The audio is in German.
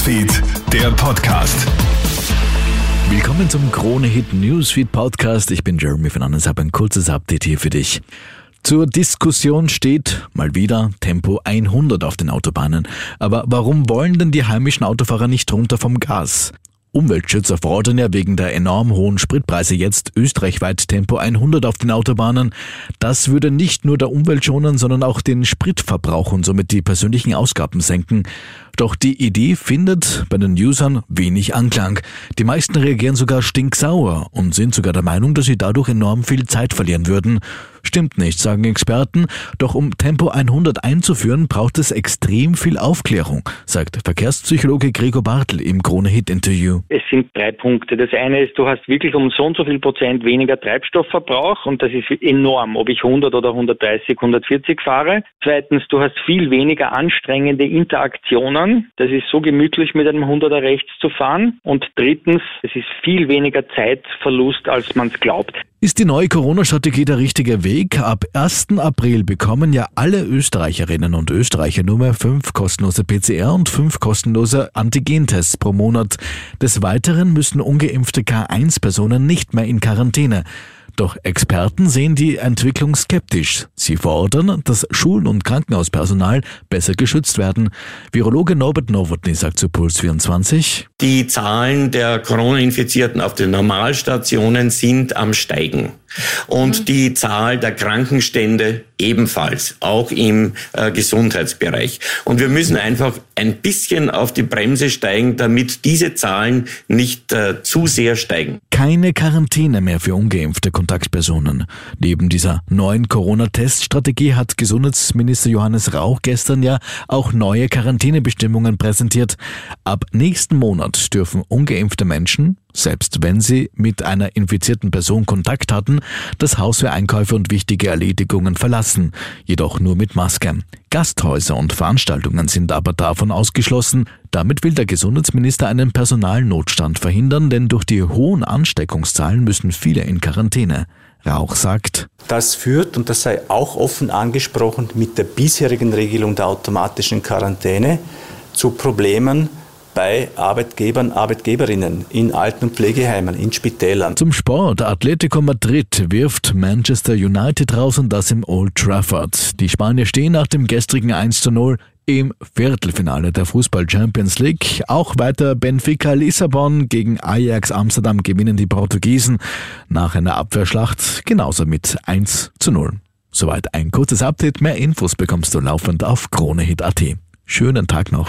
Newsfeed, der Podcast. Willkommen zum Krone Hit Newsfeed Podcast. Ich bin Jeremy Fernandes, habe ein kurzes Update hier für dich. Zur Diskussion steht mal wieder Tempo 100 auf den Autobahnen. Aber warum wollen denn die heimischen Autofahrer nicht runter vom Gas? Umweltschützer fordern ja wegen der enorm hohen Spritpreise jetzt österreichweit Tempo 100 auf den Autobahnen. Das würde nicht nur der Umwelt schonen, sondern auch den Spritverbrauch und somit die persönlichen Ausgaben senken. Doch die Idee findet bei den Usern wenig Anklang. Die meisten reagieren sogar stinksauer und sind sogar der Meinung, dass sie dadurch enorm viel Zeit verlieren würden. Stimmt nicht, sagen Experten. Doch um Tempo 100 einzuführen, braucht es extrem viel Aufklärung, sagt Verkehrspsychologe Gregor Bartel im Krone-Hit-Interview. Es sind drei Punkte. Das eine ist, du hast wirklich um so und so viel Prozent weniger Treibstoffverbrauch und das ist enorm, ob ich 100 oder 130, 140 fahre. Zweitens, du hast viel weniger anstrengende Interaktionen. Das ist so gemütlich mit einem 100er rechts zu fahren. Und drittens, es ist viel weniger Zeitverlust, als man es glaubt. Ist die neue Corona-Strategie der richtige Weg? Ab 1. April bekommen ja alle Österreicherinnen und Österreicher nur mehr fünf kostenlose PCR und fünf kostenlose Antigentests pro Monat. Des Weiteren müssen ungeimpfte K1-Personen nicht mehr in Quarantäne. Doch Experten sehen die Entwicklung skeptisch. Sie fordern, dass Schulen und Krankenhauspersonal besser geschützt werden. Virologe Norbert Nowotny sagt zu Puls 24. Die Zahlen der Corona-Infizierten auf den Normalstationen sind am Steigen. Und mhm. die Zahl der Krankenstände ebenfalls, auch im äh, Gesundheitsbereich. Und wir müssen einfach ein bisschen auf die Bremse steigen, damit diese Zahlen nicht äh, zu sehr steigen. Keine Quarantäne mehr für ungeimpfte Kontaktpersonen. Neben dieser neuen Corona-Teststrategie hat Gesundheitsminister Johannes Rauch gestern ja auch neue Quarantänebestimmungen präsentiert. Ab nächsten Monat dürfen ungeimpfte Menschen selbst wenn sie mit einer infizierten Person Kontakt hatten, das Haus für Einkäufe und wichtige Erledigungen verlassen, jedoch nur mit Maske. Gasthäuser und Veranstaltungen sind aber davon ausgeschlossen. Damit will der Gesundheitsminister einen Personalnotstand verhindern, denn durch die hohen Ansteckungszahlen müssen viele in Quarantäne. Rauch sagt, das führt, und das sei auch offen angesprochen, mit der bisherigen Regelung der automatischen Quarantäne zu Problemen bei Arbeitgebern, Arbeitgeberinnen in Alten- und Pflegeheimen, in Spitälern. Zum Sport. Atletico Madrid wirft Manchester United raus und das im Old Trafford. Die Spanier stehen nach dem gestrigen 1 zu 0 im Viertelfinale der Fußball Champions League. Auch weiter Benfica Lissabon gegen Ajax Amsterdam gewinnen die Portugiesen nach einer Abwehrschlacht genauso mit 1 zu 0. Soweit ein kurzes Update. Mehr Infos bekommst du laufend auf KroneHit.at. Schönen Tag noch.